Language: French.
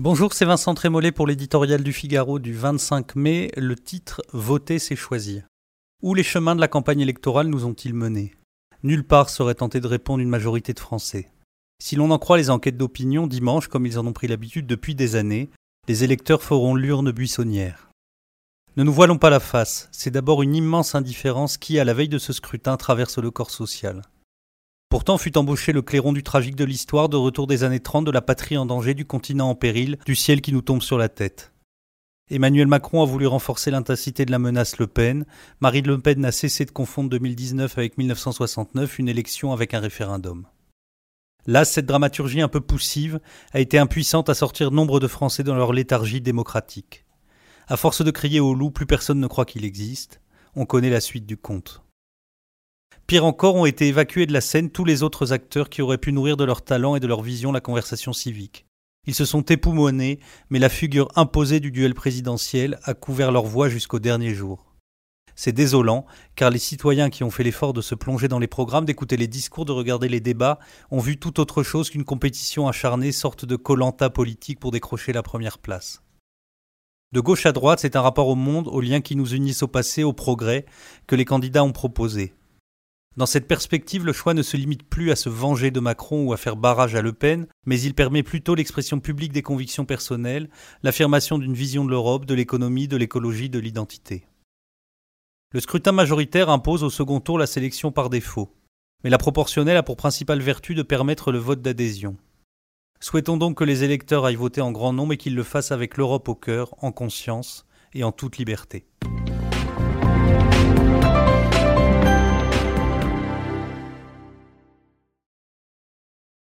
Bonjour, c'est Vincent Trémollet pour l'éditorial du Figaro du 25 mai. Le titre Voter, c'est choisir. Où les chemins de la campagne électorale nous ont-ils menés? Nulle part serait tenté de répondre une majorité de Français. Si l'on en croit les enquêtes d'opinion, dimanche, comme ils en ont pris l'habitude depuis des années, les électeurs feront l'urne buissonnière. Ne nous voilons pas la face, c'est d'abord une immense indifférence qui, à la veille de ce scrutin, traverse le corps social. Pourtant fut embauché le clairon du tragique de l'histoire, de retour des années 30, de la patrie en danger, du continent en péril, du ciel qui nous tombe sur la tête. Emmanuel Macron a voulu renforcer l'intensité de la menace Le Pen. Marine Le Pen n'a cessé de confondre 2019 avec 1969, une élection avec un référendum. Là, cette dramaturgie un peu poussive a été impuissante à sortir nombre de Français dans leur léthargie démocratique. À force de crier au loup, plus personne ne croit qu'il existe. On connaît la suite du conte. Pire encore, ont été évacués de la scène tous les autres acteurs qui auraient pu nourrir de leur talent et de leur vision la conversation civique. Ils se sont époumonés, mais la figure imposée du duel présidentiel a couvert leur voix jusqu'au dernier jour. C'est désolant, car les citoyens qui ont fait l'effort de se plonger dans les programmes, d'écouter les discours, de regarder les débats, ont vu tout autre chose qu'une compétition acharnée, sorte de colanta politique pour décrocher la première place. De gauche à droite, c'est un rapport au monde, aux liens qui nous unissent au passé, au progrès, que les candidats ont proposé. Dans cette perspective, le choix ne se limite plus à se venger de Macron ou à faire barrage à Le Pen, mais il permet plutôt l'expression publique des convictions personnelles, l'affirmation d'une vision de l'Europe, de l'économie, de l'écologie, de l'identité. Le scrutin majoritaire impose au second tour la sélection par défaut, mais la proportionnelle a pour principale vertu de permettre le vote d'adhésion. Souhaitons donc que les électeurs aillent voter en grand nombre et qu'ils le fassent avec l'Europe au cœur, en conscience et en toute liberté.